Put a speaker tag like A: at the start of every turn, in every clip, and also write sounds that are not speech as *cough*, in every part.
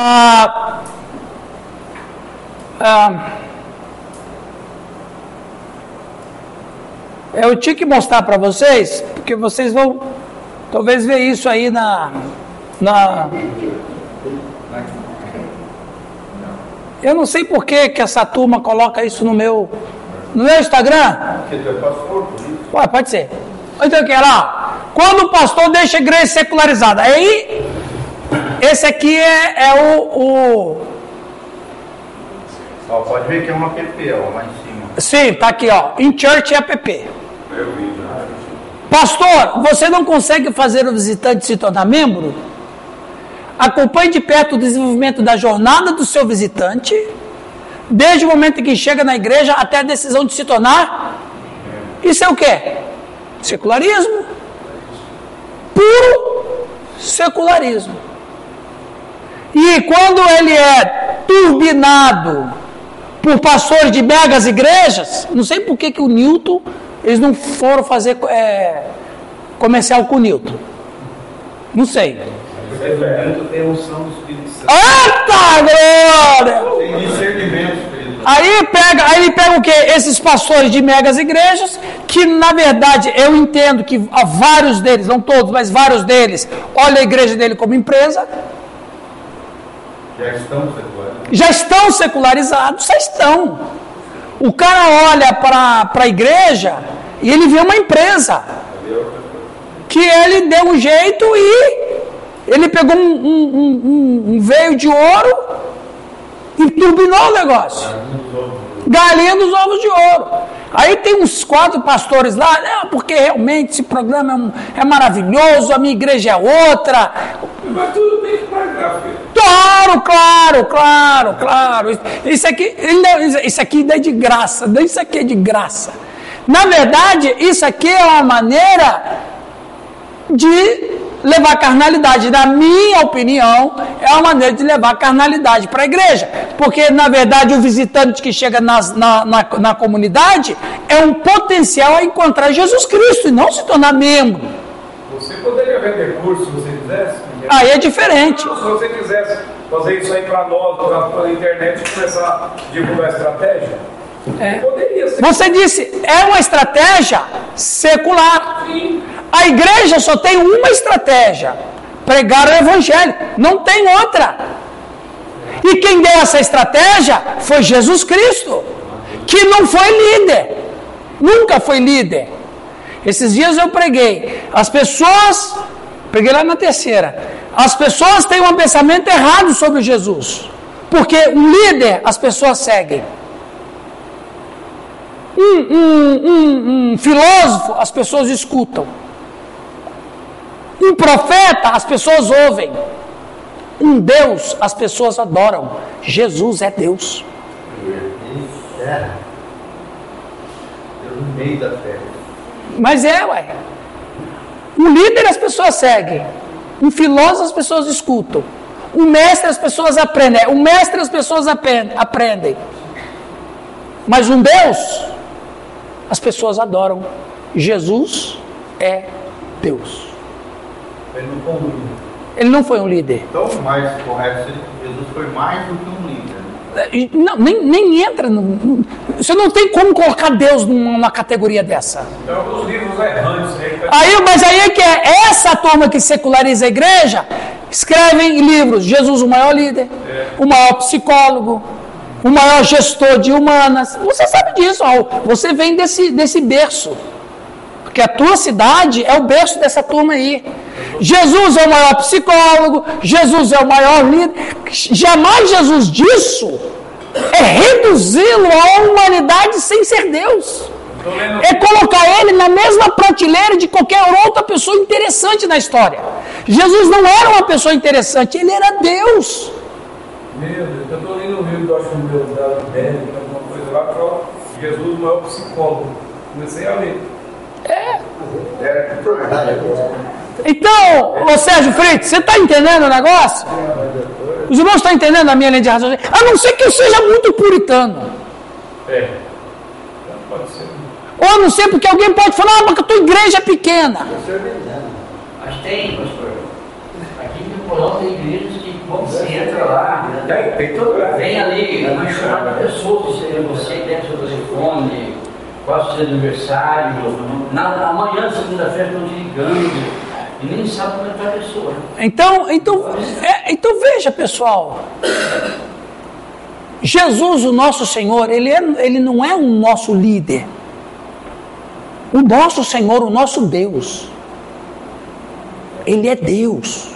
A: Ah, ah, eu tinha que mostrar para vocês, porque vocês vão talvez ver isso aí na, na eu não sei por que, que essa turma coloca isso no meu no meu Instagram. Ué, pode ser. Então o que lá? Quando o pastor deixa a igreja secularizada, aí esse aqui é, é o, o...
B: Ó, pode ver que é um app, ó, lá em cima.
A: Sim, tá aqui, ó. In Church app. Pastor, você não consegue fazer o visitante se tornar membro? Acompanhe de perto o desenvolvimento da jornada do seu visitante, desde o momento em que chega na igreja até a decisão de se tornar. Isso é o quê? Secularismo. Puro secularismo. E quando ele é turbinado por pastores de megas igrejas, não sei por que, que o Newton, eles não foram fazer é, comercial com o Newton. Não sei. Eita glória! Aí pega, aí ele pega o que? Esses pastores de megas igrejas, que na verdade eu entendo que vários deles, não todos, mas vários deles, olham a igreja dele como empresa.
B: Já estão secularizados.
A: Já estão secularizados, já estão. O cara olha para a igreja e ele vê uma empresa. Que ele deu um jeito e ele pegou um, um, um, um veio de ouro e turbinou o negócio. Galinha dos ovos de ouro. Aí tem uns quatro pastores lá, é, porque realmente esse programa é, um, é, maravilhoso, a minha igreja é outra.
B: Mas tudo bem pagar, filho.
A: Claro, claro, claro, claro. Isso aqui, isso aqui é de graça, isso aqui é de graça. Na verdade, isso aqui é uma maneira de levar carnalidade, na minha opinião, é uma maneira de levar carnalidade para a igreja. Porque, na verdade, o visitante que chega nas, na, na, na, comunidade é um potencial a encontrar Jesus Cristo e não se tornar membro.
B: Poderia vender curso se você quisesse?
A: Aí é diferente. Se
B: você quisesse fazer isso aí para nós, pela internet, e começar a divulgar a estratégia,
A: é. Você disse, é uma estratégia secular.
B: Sim.
A: A igreja só tem uma estratégia: pregar o evangelho. Não tem outra. E quem deu essa estratégia foi Jesus Cristo, que não foi líder. Nunca foi líder. Esses dias eu preguei. As pessoas, preguei lá na terceira. As pessoas têm um pensamento errado sobre Jesus. Porque o líder as pessoas seguem. Um, um, um, um filósofo as pessoas escutam. Um profeta, as pessoas ouvem. Um Deus, as pessoas adoram. Jesus é Deus.
B: no meio da fé.
A: Mas é, ué. Um líder as pessoas seguem. Um filósofo as pessoas escutam. Um mestre as pessoas aprendem. Um mestre as pessoas aprendem. Mas um Deus, as pessoas adoram. Jesus é Deus.
B: Ele não foi um líder.
A: Ele não foi um líder.
B: Então, mais correto Jesus foi mais do que um líder.
A: Não, nem, nem entra. No, você não tem como colocar Deus numa categoria dessa.
B: Então, os livros errantes.
A: Aí, mas aí é que é essa turma que seculariza a igreja escrevem livros. Jesus, o maior líder, é. o maior psicólogo, o maior gestor de humanas. Você sabe disso, você vem desse, desse berço. Porque a tua cidade é o berço dessa turma aí. Jesus é o maior psicólogo, Jesus é o maior líder. Jamais Jesus disso é reduzi-lo à humanidade sem ser Deus. É colocar ele na mesma prateleira de qualquer outra pessoa interessante na história. Jesus não era uma pessoa interessante, ele era Deus.
B: Meu Deus, eu estou lendo um livro, acho que da América, alguma coisa lá, que é Jesus, o maior psicólogo. Comecei a ler.
A: É. Então, ô Sérgio Freitas, você está entendendo o negócio? Os irmãos estão entendendo a minha linha de raciocínio? A não ser que eu seja muito puritano.
B: É. Pode ser.
A: Ou a não ser porque alguém pode falar, ah, porque a tua igreja é pequena.
C: Mas tem, pastor. Aqui em Nicolau tem igrejas que, quando você entra, lá, tem, tem todo vem ali, de pessoas, você tem seu telefone, qual é o seu aniversário, na, amanhã, segunda-feira, estão te ligando. Nem sabe como é que é a pessoa.
A: Então, então, é, então veja, pessoal. Jesus, o nosso Senhor, ele, é, ele não é um nosso líder. O nosso Senhor, o nosso Deus, Ele é Deus.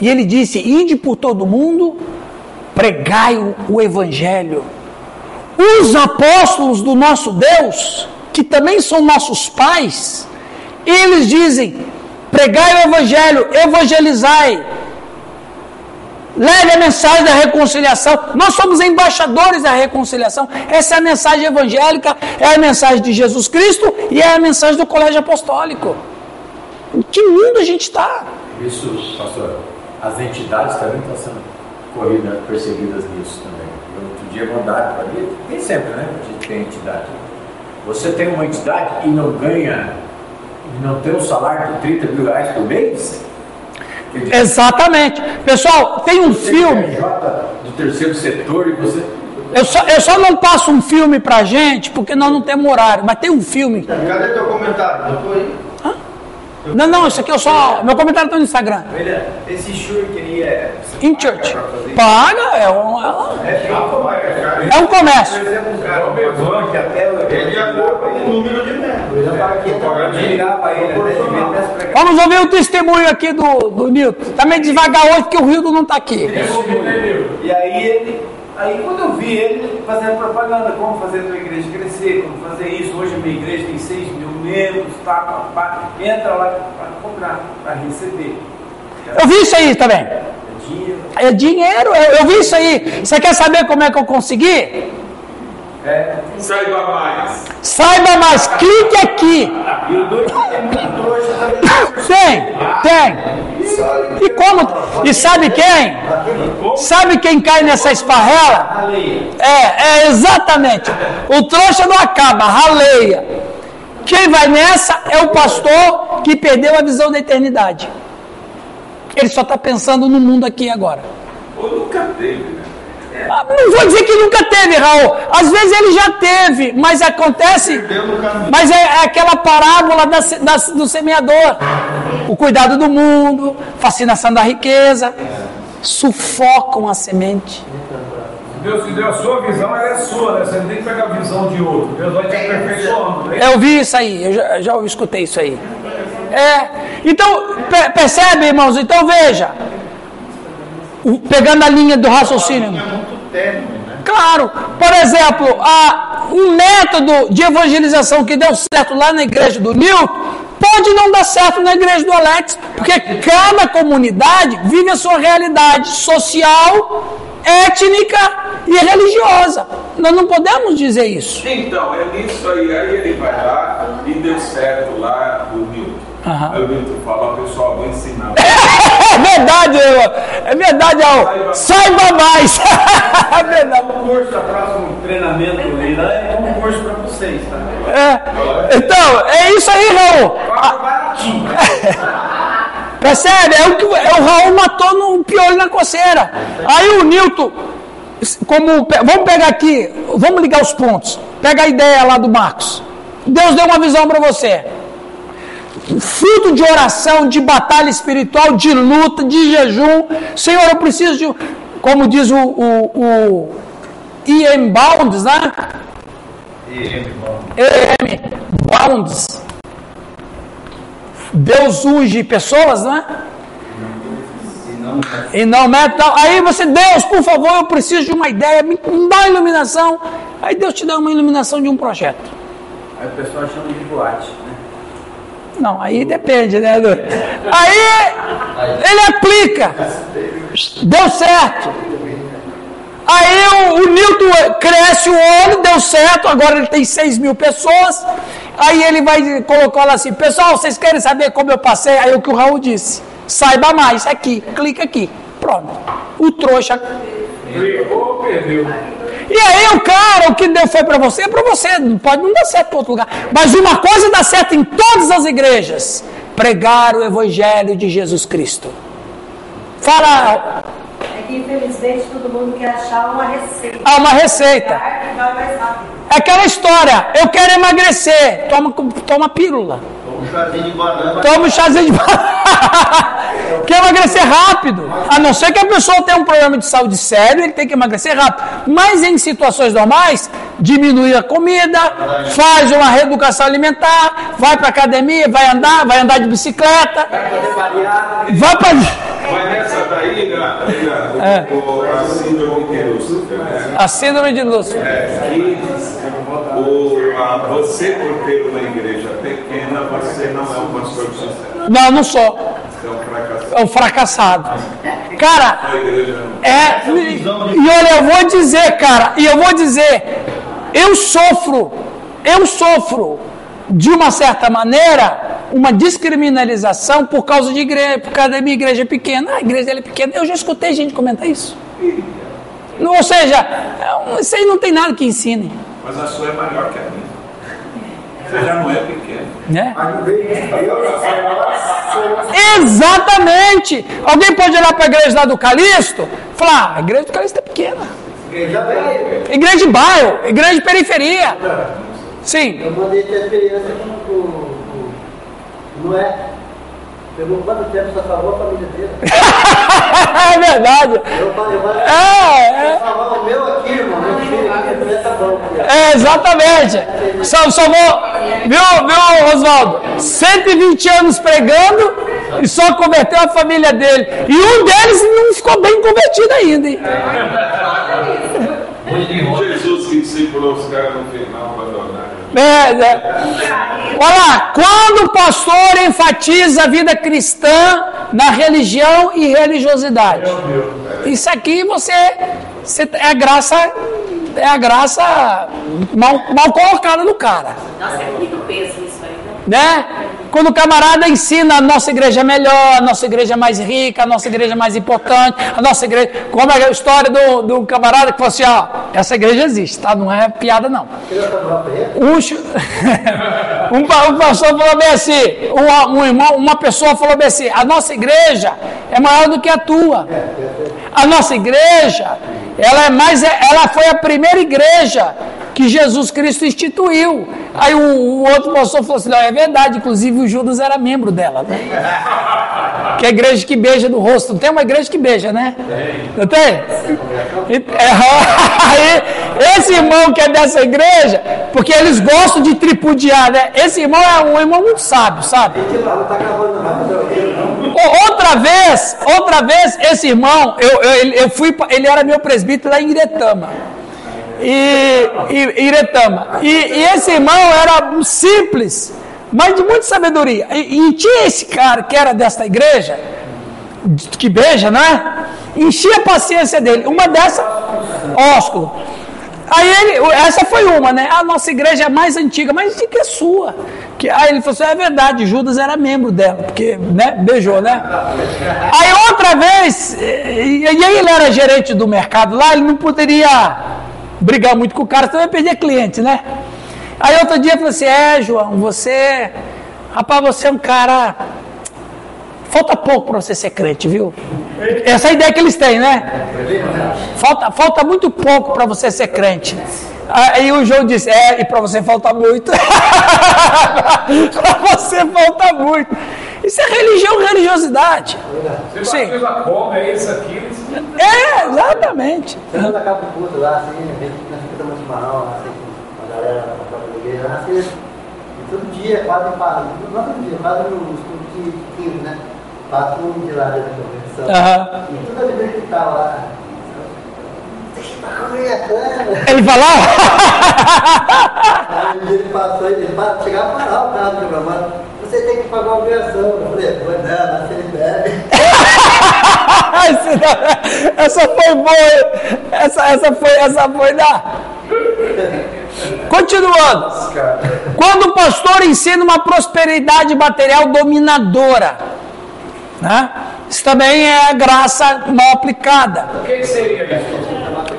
A: E Ele disse: Ide por todo mundo, pregai o, o Evangelho. Os apóstolos do nosso Deus, que também são nossos pais, eles dizem: pregai o Evangelho, evangelizai, Leve a mensagem da reconciliação. Nós somos embaixadores da reconciliação. Essa é a mensagem evangélica, é a mensagem de Jesus Cristo e é a mensagem do colégio apostólico. Em que mundo a gente está?
D: Isso, pastor, as entidades também estão sendo corridas, perseguidas nisso também. Eu, outro dia mandaram para mim, tem sempre, né? A gente tem entidade. Você tem uma entidade e não ganha, não tem um salário de 30 mil reais por mês?
A: Exatamente. Pessoal, tem um você filme.
D: do terceiro setor e você.
A: Eu só, eu só não passo um filme pra gente porque nós não temos horário, mas tem um filme.
E: Cadê teu comentário? Não foi?
A: Hã? Não, não, isso aqui eu só. Meu comentário está no Instagram.
E: Esse aí é.
A: In church. Paga, é um.
E: É,
A: é um comércio.
E: Exemplo, um cara, que até ele já o número de metros.
A: Vamos ouvir o testemunho aqui do, do Nilton. Também devagar hoje, porque o Rio não está aqui.
E: E aí ele Aí quando eu vi ele fazendo propaganda, como fazer a tua igreja crescer, como fazer isso, hoje a minha igreja tem 6 mil membros, tá, pá, pá, entra lá para cobrar, para receber.
A: Eu vi isso aí também. É dinheiro. Eu, eu vi isso aí. Você quer saber como é que eu consegui?
E: É.
B: Saiba mais.
A: Saiba mais, clique aqui.
E: Também.
A: Tem, tem. E como? E sabe quem? Sabe quem cai nessa esparrela? É, é exatamente. O trouxa não acaba, raleia. Quem vai nessa é o pastor que perdeu a visão da eternidade. Ele só está pensando no mundo aqui agora.
B: Ou nunca teve, né?
A: Ah, não vou dizer que nunca teve, Raul. Às vezes ele já teve, mas acontece. Mas é, é aquela parábola da, da, do semeador: o cuidado do mundo, fascinação da riqueza, sufocam a semente.
B: Deus te deu a sua visão, ela é sua, né? Você não tem que pegar a visão de outro. Deus vai te aperfeiçoando.
A: Né? Eu vi isso aí, eu já, já escutei isso aí. É, então, percebe, irmãos? Então veja, pegando a linha do raciocínio. Claro, por exemplo, a, um método de evangelização que deu certo lá na igreja do Newton pode não dar certo na igreja do Alex, porque cada comunidade vive a sua realidade social, étnica e religiosa. Nós não podemos dizer isso.
B: Então, é isso aí. Aí ele vai lá e deu certo lá. Uhum. Aí o Milton fala, pessoal, vou ensinar.
A: é verdade, é verdade, Al. Saiba mais. *laughs*
E: é verdade. O curso, próximo treinamento né? é um curso para vocês, tá?
A: É. Então, é isso aí, Raul.
E: baratinho. *laughs*
A: Percebe? É o que é o Raul matou no piolho na coceira. Aí o Nilton, como vamos pegar aqui, vamos ligar os pontos. Pega a ideia lá do Marcos. Deus deu uma visão para você fruto de oração, de batalha espiritual, de luta, de jejum. Senhor, eu preciso de, como diz o, o, o E.M. Bounds, né? E.M. Bounds. Deus unge pessoas, né? E não mete. Aí você, Deus, por favor, eu preciso de uma ideia, me dá iluminação. Aí Deus te dá uma iluminação de um projeto.
E: Aí o pessoal chama de boate.
A: Não, aí depende, né? Aí ele aplica. Deu certo. Aí o, o Newton cresce o olho, deu certo, agora ele tem 6 mil pessoas. Aí ele vai colocar lá assim, pessoal, vocês querem saber como eu passei? Aí o que o Raul disse, saiba mais, aqui, clica aqui. Pronto. O trouxa.
B: Clicou, perdeu.
A: E aí o cara, o que deu foi para você, é para você, não pode não dar certo para outro lugar. Mas uma coisa dá certo em todas as igrejas: pregar o evangelho de Jesus Cristo. Fala.
F: É que infelizmente todo mundo quer achar uma receita.
A: Ah, uma receita.
F: Que vai mais rápido.
A: É aquela história, eu quero emagrecer, toma, toma pílula.
G: Um chazinho de banana.
A: Toma um chazinho de *laughs* Quer emagrecer rápido. A não ser que a pessoa tenha um problema de saúde sério, ele tem que emagrecer rápido. Mas em situações normais, diminui a comida, faz uma reeducação alimentar, vai para academia, vai andar, vai andar de bicicleta, vai para.
H: Mas nessa daí, né,
A: É.
H: o, a síndrome de Lúcifer, né?
A: A síndrome de Lúcifer.
H: É, que o, a, você, por ter uma igreja pequena, você não é um pastor de sucesso.
A: Não, não sou.
H: É um fracassado.
A: Cara. É, e, olha, eu vou dizer, cara, e eu vou dizer, eu sofro, eu sofro, de uma certa maneira, uma descriminalização por causa de igreja, por causa da minha igreja pequena. Ah, a igreja dela é pequena. Eu já escutei gente comentar isso. Ou seja, é isso aí não tem nada que ensine.
H: Mas a sua é maior que a minha. Você já não é pequeno.
A: Né?
G: Mas
A: Exatamente! Alguém pode olhar para a igreja lá do Calixto e falar: ah, a igreja do Calixto é pequena. Igreja de bairro, igreja de periferia. Sim.
G: Eu mandei ter experiência com o- Noé. Pegou quanto tempo só salvou a família dele? *laughs*
A: é verdade.
G: Eu falei, vai
A: É, é,
G: salvar o meu aqui, irmão. Meu filho tá bom.
A: é, exatamente. Só, só vou, viu, viu, Oswaldo? 120 anos pregando e só converteu a família dele. E um deles não ficou bem convertido ainda, hein?
H: Jesus que discipulou os caras no final abandonaram.
A: É, é. Olha lá, quando o pastor enfatiza a vida cristã na religião e religiosidade. Isso aqui você, você é a graça, é a graça mal, mal colocada no cara.
F: Nossa, é muito peso isso aí, né?
A: né? Quando o camarada ensina a nossa igreja é melhor, a nossa igreja é mais rica, a nossa igreja é mais importante, a nossa igreja. Como é a história do, do camarada que falou assim: ó, essa igreja existe, tá? Não é piada, não. *laughs* Um, um, um pastor falou bem assim: uma, um irmão, uma pessoa falou bem assim: a nossa igreja é maior do que a tua. A nossa igreja, ela é mais, ela foi a primeira igreja que Jesus Cristo instituiu. Aí o, o outro pastor falou assim: não, é verdade, inclusive o Judas era membro dela, né? Que é a igreja que beija no rosto. Não tem uma igreja que beija, né? Não tem? E- é, *laughs* aí, esse irmão que é dessa igreja, porque eles gostam de tripudiar, né? Esse irmão é um irmão muito sábio, sabe? Outra vez, outra vez, esse irmão, eu, eu, eu fui, ele era meu presbítero lá em Iretama. E, e- Iretama. E, e esse irmão era simples, mas de muita sabedoria. E, e tinha esse cara que era desta igreja, que beija, né? Enchia a paciência dele. Uma dessa, ósculo. Aí ele, essa foi uma, né? A nossa igreja é mais antiga, mais antiga que a sua. Que, aí ele falou assim: é verdade, Judas era membro dela, porque, né? Beijou, né? Aí outra vez, e, e aí ele era gerente do mercado lá, ele não poderia brigar muito com o cara, senão ia perder cliente, né? Aí outro dia ele falou assim: é, João, você. Rapaz, você é um cara. Falta pouco para você ser crente, viu? Essa é a ideia que eles têm, né? Falta, falta muito pouco para você ser crente. Aí o João disse: É, e para você falta muito. *laughs* para você falta muito. Isso é religião, religiosidade.
B: Você
A: Sim.
B: como, é isso aqui.
A: É, exatamente.
G: Culto lá, assim, a gente nós ficamos chimarrão, lá, assim, com a galera na própria igreja, lá, assim, todo dia, quase, quase, não todo dia, quase nos cultos de 15, né? Um dia lá da convenção.
A: Aham.
G: E toda vida que tava lá.
A: Ele falava.
G: Aí um dia ele passou e ele pa- chegava a parar o carro programando. Você tem que pagar uma obrigação. Eu falei, pô, não, mas ele deve. *laughs*
A: Esse não- essa foi boa. Essa, essa foi, essa foi da. Continuando. Quando o pastor ensina uma prosperidade material dominadora, né? isso também é a graça mal aplicada.
B: O que que seria isso?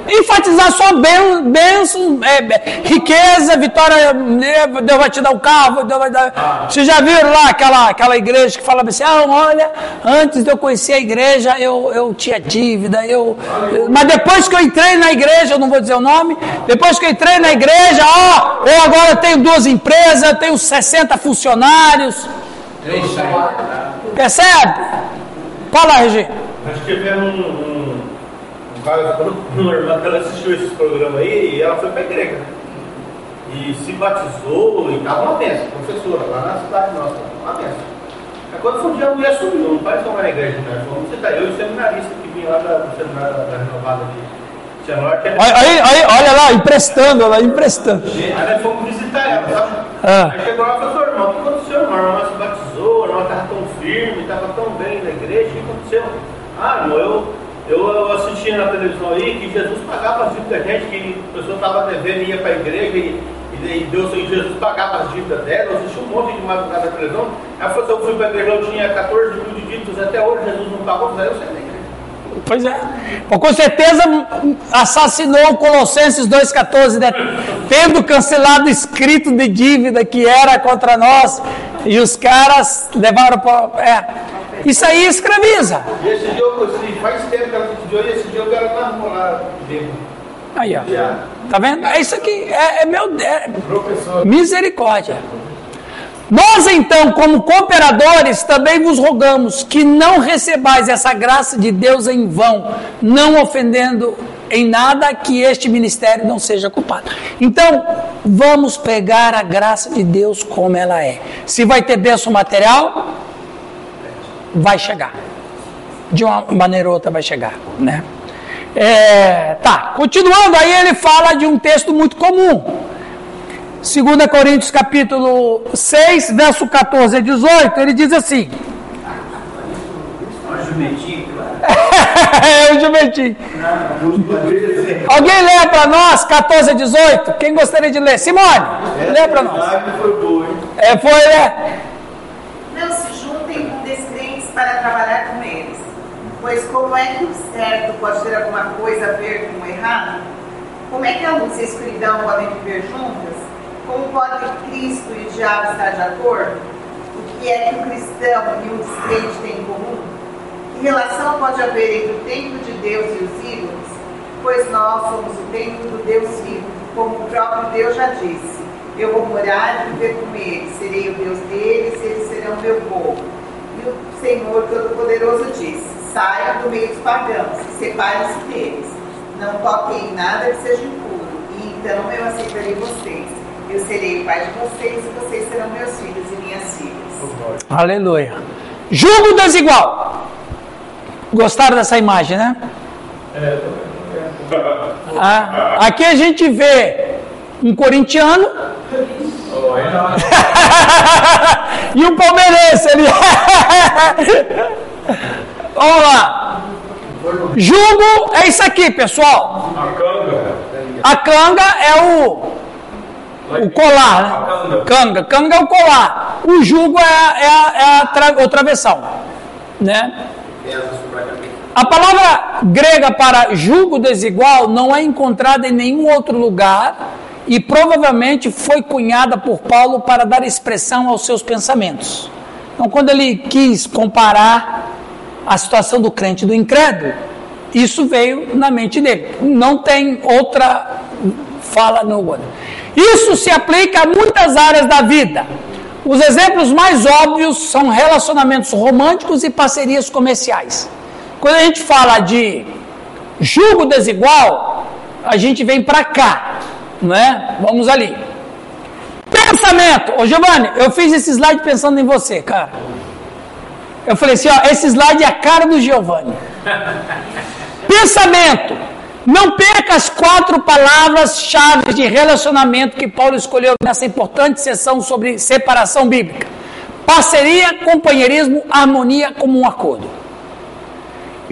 A: enfatizar só bênção, é, riqueza, vitória, né, Deus vai te dar o um carro, Deus vai dar. Vocês já viram lá aquela, aquela igreja que fala assim: ah, olha, antes de eu conhecer a igreja, eu, eu tinha dívida, eu, mas depois que eu entrei na igreja, eu não vou dizer o nome, depois que eu entrei na igreja, ó, eu agora tenho duas empresas, tenho 60 funcionários. Percebe? Fala, Regi.
I: Nós tivemos um, um, um caso, uma irmã que ela assistiu esses programas aí e ela foi para a igreja. E se batizou e estava uma benção, professora, lá na cidade nossa, uma benção. Aí quando foi um dia a mulher sumiu, não parece que na igreja, né? Fomos visitar eu e o seminarista que vinha lá do seminário da renovada de Cianorte.
A: Aí, aí, olha lá, emprestando, ela emprestando.
I: Aí nós fomos visitar ela, sabe? Ah. Aí chegou lá e falou, irmão, o que aconteceu, irmão? A irmã se batizou, a irmã estava tão firme, estava tão bem na igreja, que aconteceu? Ah, irmão, eu, eu, eu assisti na televisão aí que Jesus pagava as dívidas da gente, que a pessoa estava devendo e ia para a igreja e, e Deus e Jesus pagava as dívidas dela, eu assisti um monte de madrugada na televisão. Ela falou, eu fui para a igreja, eu tinha 14 mil de dívidas, até hoje Jesus não pagou, aí eu saí da igreja.
A: Pois é. Com certeza assassinou o Colossenses 2,14, né? tendo cancelado o escrito de dívida que era contra nós, e os caras levaram para. É. Isso aí escraviza.
I: E esse jogo, faz tempo que ela pediu, e esse jogo ela está morar dentro.
A: Aí, ó. Tá vendo? É isso aqui. É, é meu. É, misericórdia. Nós, então, como cooperadores, também vos rogamos que não recebais essa graça de Deus em vão, não ofendendo em nada que este ministério não seja culpado. Então, vamos pegar a graça de Deus como ela é. Se vai ter bênção material, vai chegar. De uma maneira ou outra vai chegar, né? É, tá, continuando, aí ele fala de um texto muito comum. 2 Coríntios capítulo 6, verso 14 a 18, ele diz assim. *laughs* é o jumentinho. Alguém lê para nós 14 a 18? Quem gostaria de ler? Simone, lê para nós. É, foi,
J: é. Não se juntem com descrentes para trabalhar com eles. Pois como é que o certo pode ter alguma coisa a ver com o errado? Como é que a luz e a escuridão podem viver juntas? Como pode Cristo e o diabo estar de acordo? O que é que o cristão e o descrente têm em comum? Relação pode haver entre o templo de Deus e os ídolos? Pois nós somos o templo do Deus vivo, como o próprio Deus já disse. Eu vou morar e viver com eles, serei o Deus deles eles serão meu povo. E o Senhor Todo-Poderoso disse: Saiam do meio dos pagãos separem-se deles. Não toquem em nada que seja impuro, e então eu aceitarei vocês eu serei o pai de vocês e vocês serão meus filhos e minhas filhas.
A: Aleluia. Julgo desigual. Gostaram dessa imagem, né? Ah, aqui a gente vê um corintiano *laughs* e um palmeirense ali. *laughs* Vamos lá. Jugo é isso aqui, pessoal. A canga é o o colar, né? Canga. Canga é o colar. O jugo é, é, é a tra, o travessão. Né? A palavra grega para jugo desigual não é encontrada em nenhum outro lugar e provavelmente foi cunhada por Paulo para dar expressão aos seus pensamentos. Então, quando ele quis comparar a situação do crente e do incrédulo, isso veio na mente dele. Não tem outra fala no outro. Isso se aplica a muitas áreas da vida. Os exemplos mais óbvios são relacionamentos românticos e parcerias comerciais. Quando a gente fala de julgo desigual, a gente vem para cá, não é? Vamos ali. Pensamento. Ô Giovanni, eu fiz esse slide pensando em você, cara. Eu falei assim, ó, esse slide é a cara do Giovanni. *laughs* Pensamento. Não perca as quatro palavras-chave de relacionamento que Paulo escolheu nessa importante sessão sobre separação bíblica: parceria, companheirismo, harmonia como um acordo.